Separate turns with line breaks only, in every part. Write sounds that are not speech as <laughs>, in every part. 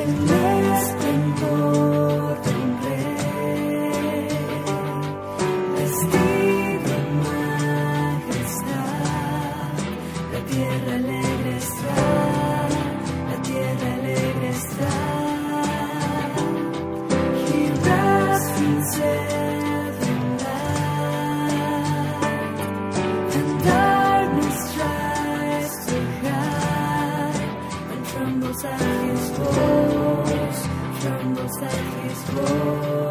El esplendor Oh.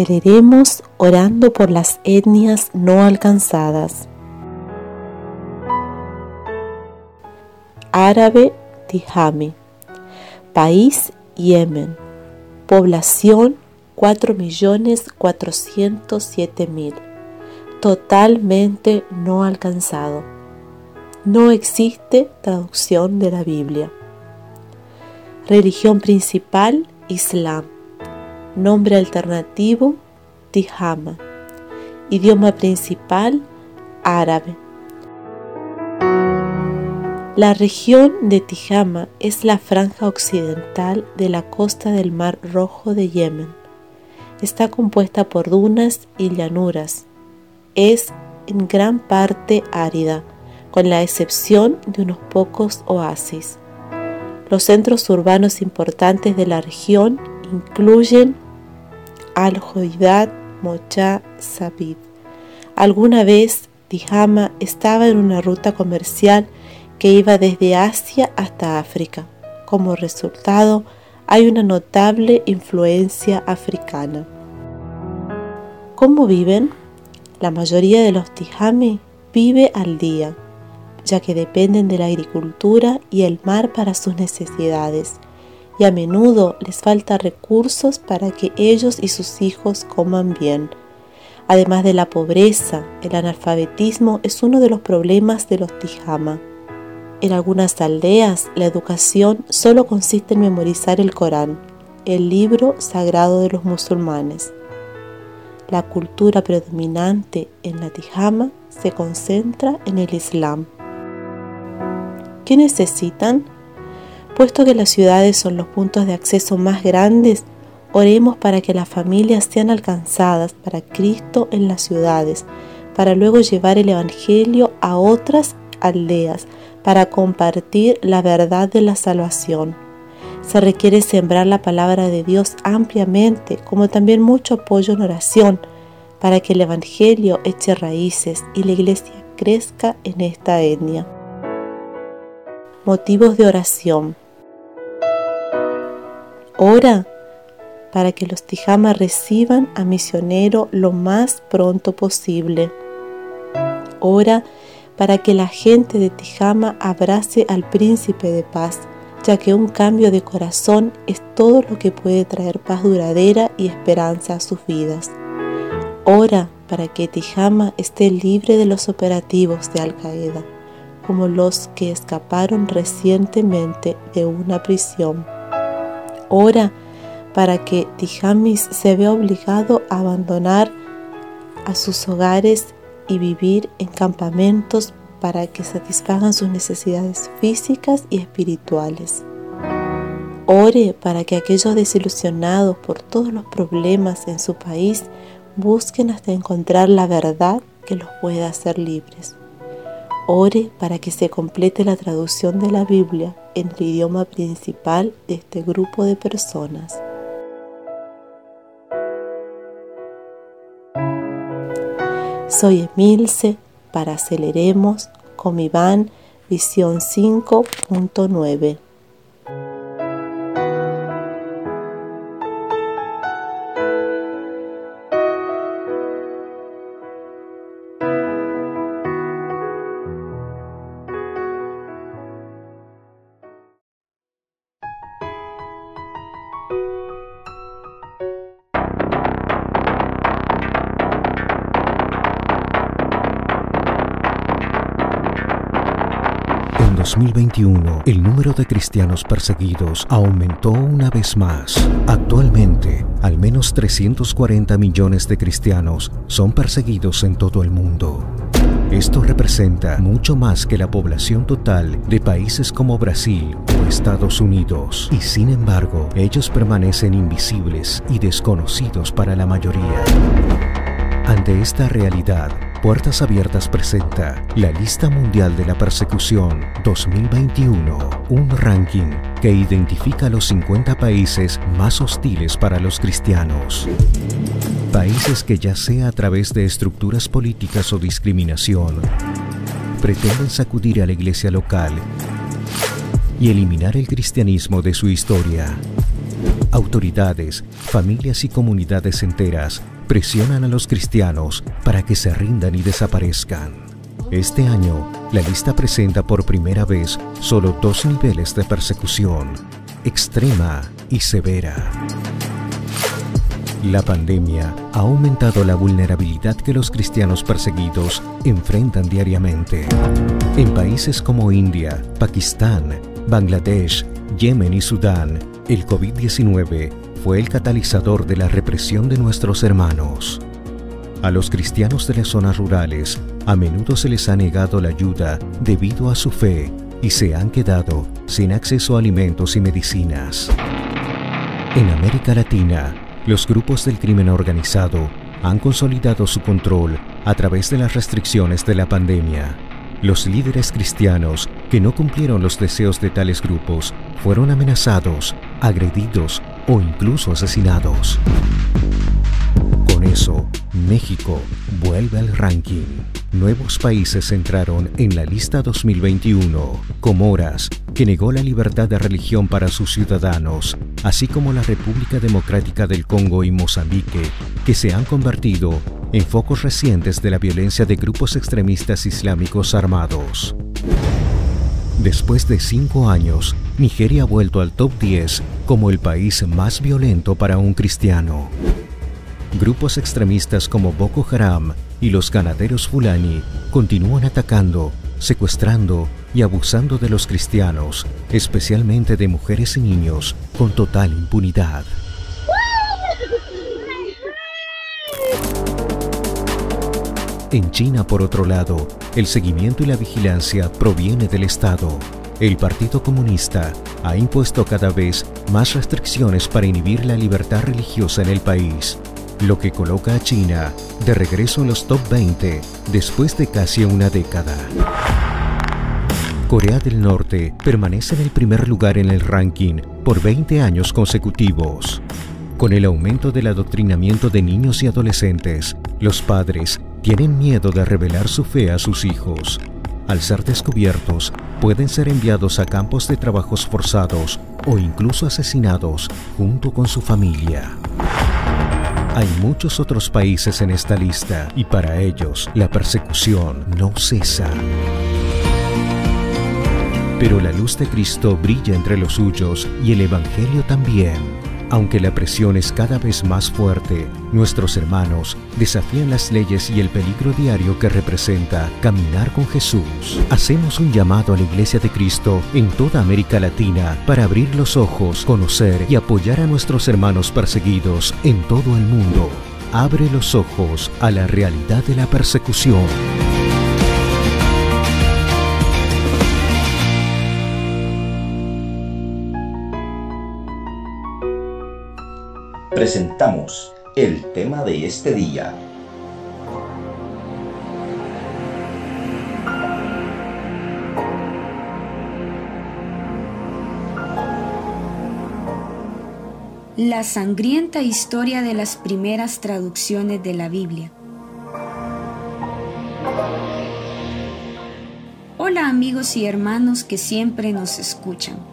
Celeremos orando por las etnias no alcanzadas. Árabe Tijame. País Yemen. Población 4.407.000. Totalmente no alcanzado. No existe traducción de la Biblia. Religión principal Islam. Nombre alternativo Tijama. Idioma principal árabe. La región de Tijama es la franja occidental de la costa del Mar Rojo de Yemen. Está compuesta por dunas y llanuras. Es en gran parte árida, con la excepción de unos pocos oasis. Los centros urbanos importantes de la región incluyen Al-Hoidat, Mocha, Sabid. Alguna vez Tijama estaba en una ruta comercial que iba desde Asia hasta África. Como resultado, hay una notable influencia africana. ¿Cómo viven? La mayoría de los tijami vive al día, ya que dependen de la agricultura y el mar para sus necesidades, y a menudo les falta recursos para que ellos y sus hijos coman bien. Además de la pobreza, el analfabetismo es uno de los problemas de los tijama. En algunas aldeas, la educación solo consiste en memorizar el Corán, el libro sagrado de los musulmanes. La cultura predominante en la Tijama se concentra en el Islam. ¿Qué necesitan? Puesto que las ciudades son los puntos de acceso más grandes, oremos para que las familias sean alcanzadas para Cristo en las ciudades, para luego llevar el Evangelio a otras aldeas, para compartir la verdad de la salvación. Se requiere sembrar la palabra de Dios ampliamente, como también mucho apoyo en oración, para que el Evangelio eche raíces y la iglesia crezca en esta etnia. Motivos de oración. Ora para que los Tijama reciban a misionero lo más pronto posible. Ora para que la gente de Tijama abrace al príncipe de paz, ya que un cambio de corazón es todo lo que puede traer paz duradera y esperanza a sus vidas. Ora para que Tijama esté libre de los operativos de Al Qaeda, como los que escaparon recientemente de una prisión. Ora para que Tijamis se vea obligado a abandonar a sus hogares y vivir en campamentos para que satisfagan sus necesidades físicas y espirituales. Ore para que aquellos desilusionados por todos los problemas en su país busquen hasta encontrar la verdad que los pueda hacer libres. Ore para que se complete la traducción de la Biblia en el idioma principal de este grupo de personas. Soy Emilce para Aceleremos con Iván Visión 5.9.
de cristianos perseguidos aumentó una vez más. Actualmente, al menos 340 millones de cristianos son perseguidos en todo el mundo. Esto representa mucho más que la población total de países como Brasil o Estados Unidos, y sin embargo, ellos permanecen invisibles y desconocidos para la mayoría. Ante esta realidad, Puertas Abiertas presenta la Lista Mundial de la Persecución 2021, un ranking que identifica los 50 países más hostiles para los cristianos. Países que ya sea a través de estructuras políticas o discriminación, pretenden sacudir a la iglesia local y eliminar el cristianismo de su historia. Autoridades, familias y comunidades enteras presionan a los cristianos para que se rindan y desaparezcan. Este año, la lista presenta por primera vez solo dos niveles de persecución, extrema y severa. La pandemia ha aumentado la vulnerabilidad que los cristianos perseguidos enfrentan diariamente. En países como India, Pakistán, Bangladesh, Yemen y Sudán, el COVID-19 fue el catalizador de la represión de nuestros hermanos. A los cristianos de las zonas rurales a menudo se les ha negado la ayuda debido a su fe y se han quedado sin acceso a alimentos y medicinas. En América Latina, los grupos del crimen organizado han consolidado su control a través de las restricciones de la pandemia. Los líderes cristianos que no cumplieron los deseos de tales grupos fueron amenazados, agredidos o incluso asesinados. Con eso, México vuelve al ranking. Nuevos países entraron en la lista 2021. Comoras, que negó la libertad de religión para sus ciudadanos, así como la República Democrática del Congo y Mozambique, que se han convertido en focos recientes de la violencia de grupos extremistas islámicos armados. Después de cinco años, Nigeria ha vuelto al top 10 como el país más violento para un cristiano. Grupos extremistas como Boko Haram y los ganaderos Fulani continúan atacando, secuestrando y abusando de los cristianos, especialmente de mujeres y niños, con total impunidad. <laughs> En China, por otro lado, el seguimiento y la vigilancia proviene del Estado. El Partido Comunista ha impuesto cada vez más restricciones para inhibir la libertad religiosa en el país, lo que coloca a China de regreso en los top 20 después de casi una década. Corea del Norte permanece en el primer lugar en el ranking por 20 años consecutivos. Con el aumento del adoctrinamiento de niños y adolescentes, los padres tienen miedo de revelar su fe a sus hijos. Al ser descubiertos, pueden ser enviados a campos de trabajos forzados o incluso asesinados junto con su familia. Hay muchos otros países en esta lista y para ellos la persecución no cesa. Pero la luz de Cristo brilla entre los suyos y el Evangelio también. Aunque la presión es cada vez más fuerte, nuestros hermanos desafían las leyes y el peligro diario que representa caminar con Jesús. Hacemos un llamado a la Iglesia de Cristo en toda América Latina para abrir los ojos, conocer y apoyar a nuestros hermanos perseguidos en todo el mundo. Abre los ojos a la realidad de la persecución.
Presentamos el tema de este día.
La sangrienta historia de las primeras traducciones de la Biblia. Hola amigos y hermanos que siempre nos escuchan.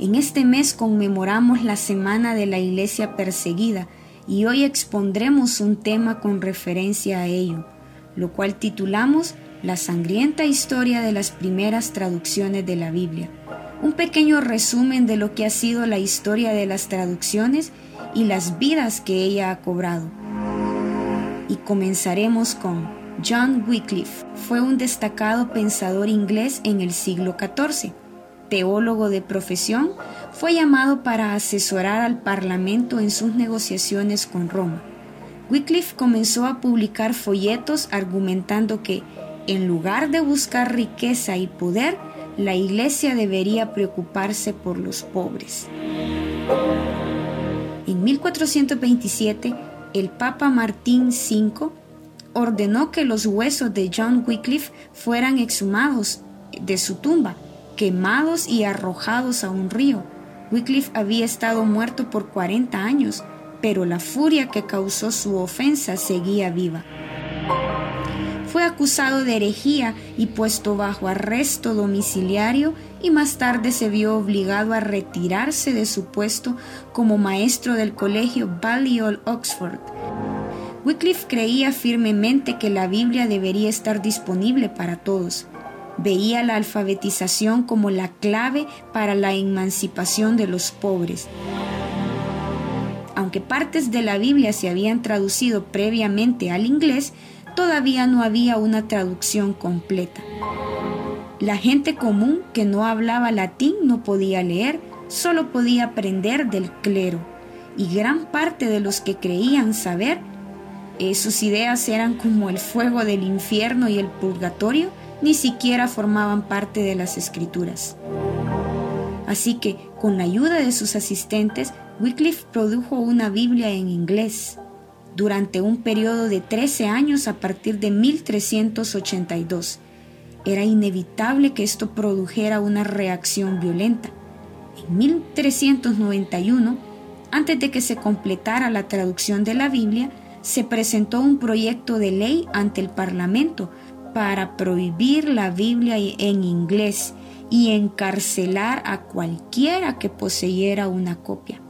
En este mes conmemoramos la Semana de la Iglesia Perseguida y hoy expondremos un tema con referencia a ello, lo cual titulamos La sangrienta historia de las primeras traducciones de la Biblia. Un pequeño resumen de lo que ha sido la historia de las traducciones y las vidas que ella ha cobrado. Y comenzaremos con John Wycliffe. Fue un destacado pensador inglés en el siglo XIV teólogo de profesión, fue llamado para asesorar al Parlamento en sus negociaciones con Roma. Wycliffe comenzó a publicar folletos argumentando que, en lugar de buscar riqueza y poder, la Iglesia debería preocuparse por los pobres. En 1427, el Papa Martín V ordenó que los huesos de John Wycliffe fueran exhumados de su tumba quemados y arrojados a un río. Wycliffe había estado muerto por 40 años, pero la furia que causó su ofensa seguía viva. Fue acusado de herejía y puesto bajo arresto domiciliario y más tarde se vio obligado a retirarse de su puesto como maestro del colegio Balliol Oxford. Wycliffe creía firmemente que la Biblia debería estar disponible para todos veía la alfabetización como la clave para la emancipación de los pobres. Aunque partes de la Biblia se habían traducido previamente al inglés, todavía no había una traducción completa. La gente común que no hablaba latín no podía leer, solo podía aprender del clero, y gran parte de los que creían saber, sus ideas eran como el fuego del infierno y el purgatorio, ni siquiera formaban parte de las escrituras. Así que, con la ayuda de sus asistentes, Wycliffe produjo una Biblia en inglés durante un periodo de 13 años a partir de 1382. Era inevitable que esto produjera una reacción violenta. En 1391, antes de que se completara la traducción de la Biblia, se presentó un proyecto de ley ante el Parlamento para prohibir la Biblia en inglés y encarcelar a cualquiera que poseyera una copia.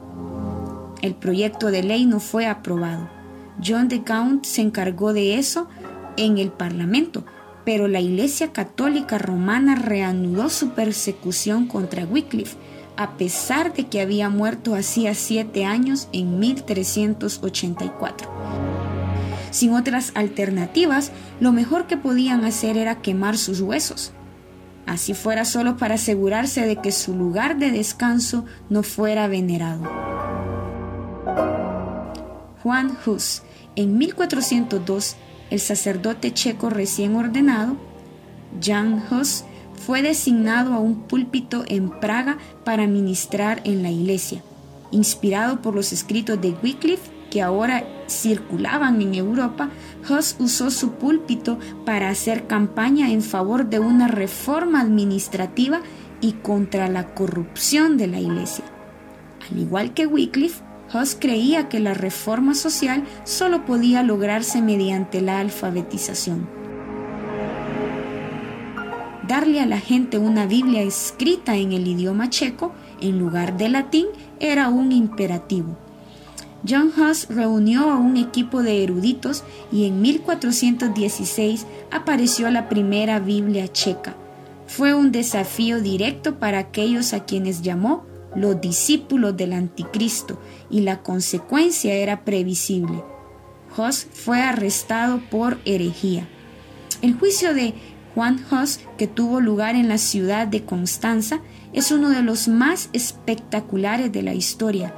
El proyecto de ley no fue aprobado. John de Gaunt se encargó de eso en el Parlamento, pero la Iglesia Católica Romana reanudó su persecución contra Wycliffe, a pesar de que había muerto hacía siete años en 1384. Sin otras alternativas, lo mejor que podían hacer era quemar sus huesos. Así fuera solo para asegurarse de que su lugar de descanso no fuera venerado. Juan Hus, en 1402, el sacerdote checo recién ordenado, Jan Hus, fue designado a un púlpito en Praga para ministrar en la iglesia. Inspirado por los escritos de Wycliffe, que ahora circulaban en Europa, Hus usó su púlpito para hacer campaña en favor de una reforma administrativa y contra la corrupción de la iglesia. Al igual que Wycliffe, Hus creía que la reforma social solo podía lograrse mediante la alfabetización. Darle a la gente una Biblia escrita en el idioma checo en lugar de latín era un imperativo. John Huss reunió a un equipo de eruditos y en 1416 apareció la primera Biblia checa. Fue un desafío directo para aquellos a quienes llamó los discípulos del anticristo y la consecuencia era previsible. Huss fue arrestado por herejía. El juicio de Juan Huss, que tuvo lugar en la ciudad de Constanza, es uno de los más espectaculares de la historia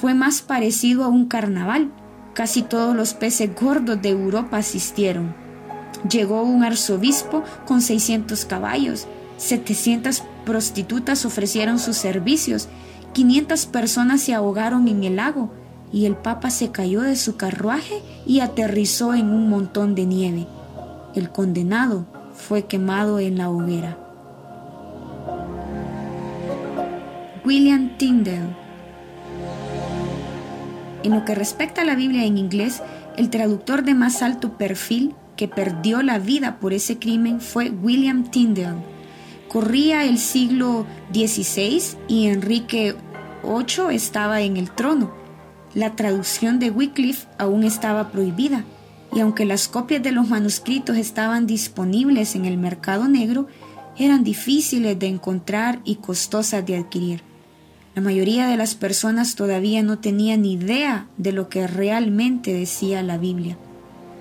fue más parecido a un carnaval. Casi todos los peces gordos de Europa asistieron. Llegó un arzobispo con 600 caballos, 700 prostitutas ofrecieron sus servicios, 500 personas se ahogaron en el lago y el Papa se cayó de su carruaje y aterrizó en un montón de nieve. El condenado fue quemado en la hoguera. William Tyndale en lo que respecta a la Biblia en inglés, el traductor de más alto perfil que perdió la vida por ese crimen fue William Tyndale. Corría el siglo XVI y Enrique VIII estaba en el trono. La traducción de Wycliffe aún estaba prohibida, y aunque las copias de los manuscritos estaban disponibles en el mercado negro, eran difíciles de encontrar y costosas de adquirir. La mayoría de las personas todavía no tenían idea de lo que realmente decía la Biblia,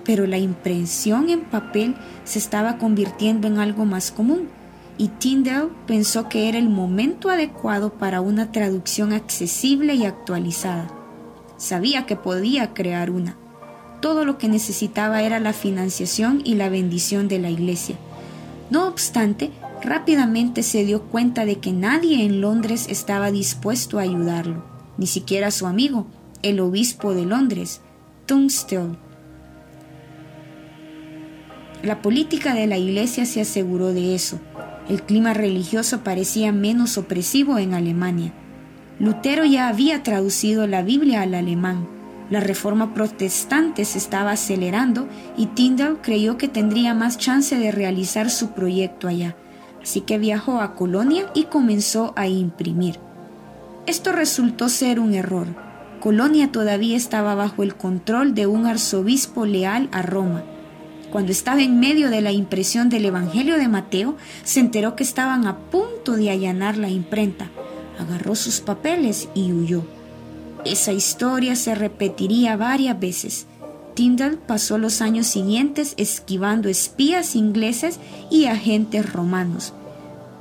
pero la impresión en papel se estaba convirtiendo en algo más común y Tyndale pensó que era el momento adecuado para una traducción accesible y actualizada. Sabía que podía crear una. Todo lo que necesitaba era la financiación y la bendición de la iglesia. No obstante, rápidamente se dio cuenta de que nadie en Londres estaba dispuesto a ayudarlo, ni siquiera su amigo, el obispo de Londres, Tunstall. La política de la iglesia se aseguró de eso. El clima religioso parecía menos opresivo en Alemania. Lutero ya había traducido la Biblia al alemán. La reforma protestante se estaba acelerando y Tyndall creyó que tendría más chance de realizar su proyecto allá así que viajó a Colonia y comenzó a imprimir. Esto resultó ser un error. Colonia todavía estaba bajo el control de un arzobispo leal a Roma. Cuando estaba en medio de la impresión del Evangelio de Mateo, se enteró que estaban a punto de allanar la imprenta. Agarró sus papeles y huyó. Esa historia se repetiría varias veces. Tyndall pasó los años siguientes esquivando espías ingleses y agentes romanos,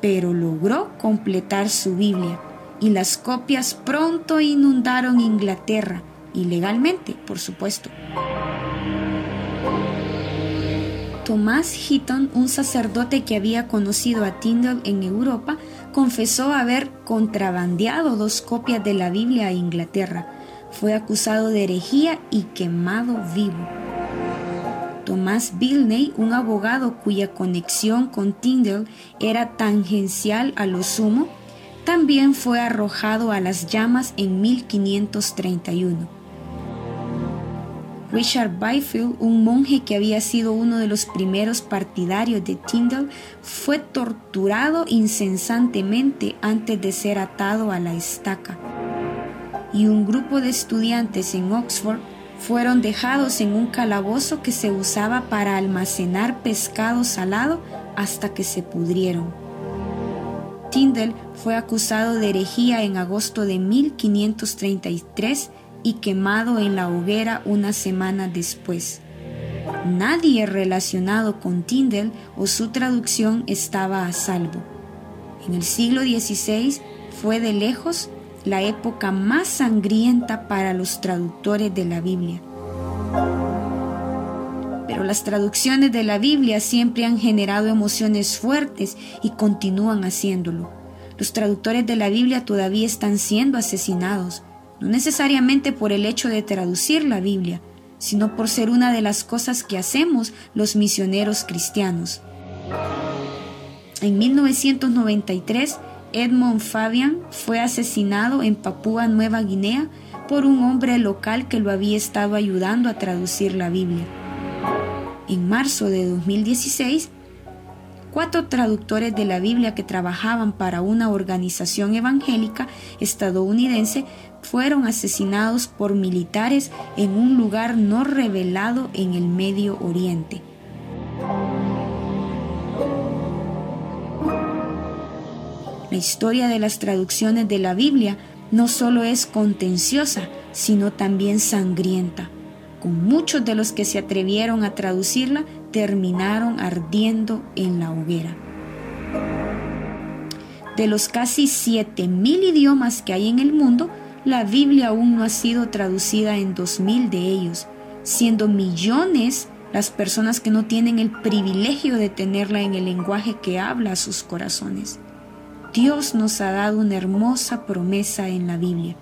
pero logró completar su Biblia y las copias pronto inundaron Inglaterra, ilegalmente, por supuesto. Thomas Heaton, un sacerdote que había conocido a Tyndall en Europa, confesó haber contrabandeado dos copias de la Biblia a Inglaterra. Fue acusado de herejía y quemado vivo. Thomas Bilney, un abogado cuya conexión con Tyndall era tangencial a lo sumo, también fue arrojado a las llamas en 1531. Richard Byfield, un monje que había sido uno de los primeros partidarios de Tyndall, fue torturado incesantemente antes de ser atado a la estaca. Y un grupo de estudiantes en Oxford fueron dejados en un calabozo que se usaba para almacenar pescado salado hasta que se pudrieron. Tyndall fue acusado de herejía en agosto de 1533 y quemado en la hoguera una semana después. Nadie relacionado con Tyndall o su traducción estaba a salvo. En el siglo XVI fue de lejos la época más sangrienta para los traductores de la Biblia. Pero las traducciones de la Biblia siempre han generado emociones fuertes y continúan haciéndolo. Los traductores de la Biblia todavía están siendo asesinados, no necesariamente por el hecho de traducir la Biblia, sino por ser una de las cosas que hacemos los misioneros cristianos. En 1993, Edmond Fabian fue asesinado en Papúa Nueva Guinea por un hombre local que lo había estado ayudando a traducir la Biblia. En marzo de 2016, cuatro traductores de la Biblia que trabajaban para una organización evangélica estadounidense fueron asesinados por militares en un lugar no revelado en el Medio Oriente. La historia de las traducciones de la Biblia no solo es contenciosa, sino también sangrienta. Con muchos de los que se atrevieron a traducirla terminaron ardiendo en la hoguera. De los casi 7.000 idiomas que hay en el mundo, la Biblia aún no ha sido traducida en 2.000 de ellos, siendo millones las personas que no tienen el privilegio de tenerla en el lenguaje que habla a sus corazones. Dios nos ha dado una hermosa promesa en la Biblia.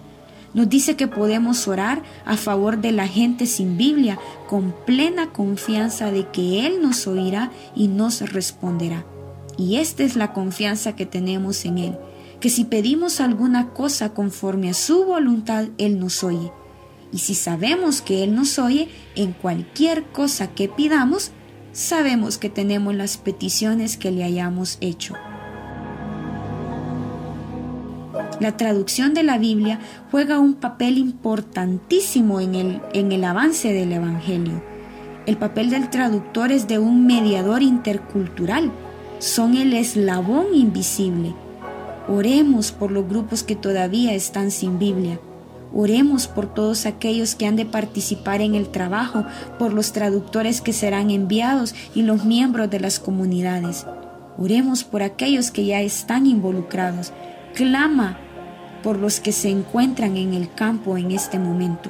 Nos dice que podemos orar a favor de la gente sin Biblia con plena confianza de que Él nos oirá y nos responderá. Y esta es la confianza que tenemos en Él, que si pedimos alguna cosa conforme a su voluntad, Él nos oye. Y si sabemos que Él nos oye en cualquier cosa que pidamos, sabemos que tenemos las peticiones que le hayamos hecho. La traducción de la Biblia juega un papel importantísimo en el, en el avance del Evangelio. El papel del traductor es de un mediador intercultural. Son el eslabón invisible. Oremos por los grupos que todavía están sin Biblia. Oremos por todos aquellos que han de participar en el trabajo, por los traductores que serán enviados y los miembros de las comunidades. Oremos por aquellos que ya están involucrados. Clama por los que se encuentran en el campo en este momento.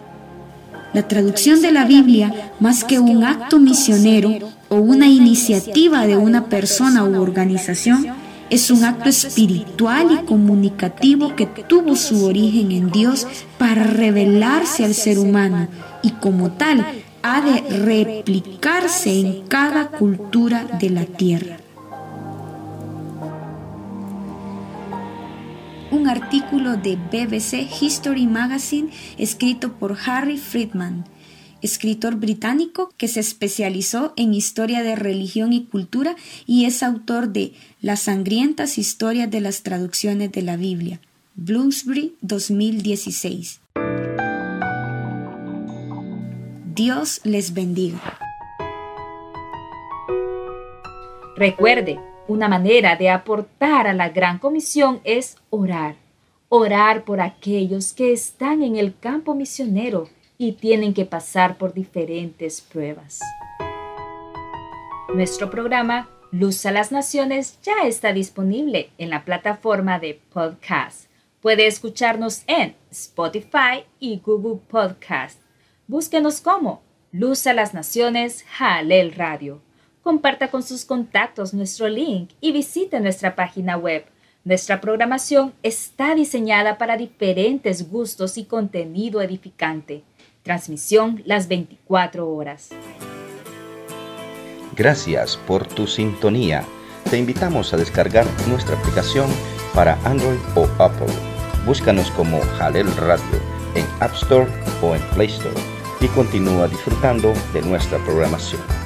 La traducción de la Biblia, más que un acto misionero o una iniciativa de una persona u organización, es un acto espiritual y comunicativo que tuvo su origen en Dios para revelarse al ser humano y como tal ha de replicarse en cada cultura de la tierra. Artículo de BBC History Magazine escrito por Harry Friedman, escritor británico que se especializó en historia de religión y cultura y es autor de Las sangrientas historias de las traducciones de la Biblia, Bloomsbury 2016. Dios les bendiga.
Recuerde, una manera de aportar a la gran comisión es orar. Orar por aquellos que están en el campo misionero y tienen que pasar por diferentes pruebas. Nuestro programa Luz a las Naciones ya está disponible en la plataforma de podcast. Puede escucharnos en Spotify y Google Podcast. Búsquenos como Luz a las Naciones Jalel Radio. Comparta con sus contactos nuestro link y visite nuestra página web. Nuestra programación está diseñada para diferentes gustos y contenido edificante. Transmisión las 24 horas.
Gracias por tu sintonía. Te invitamos a descargar nuestra aplicación para Android o Apple. Búscanos como Jalel Radio en App Store o en Play Store y continúa disfrutando de nuestra programación.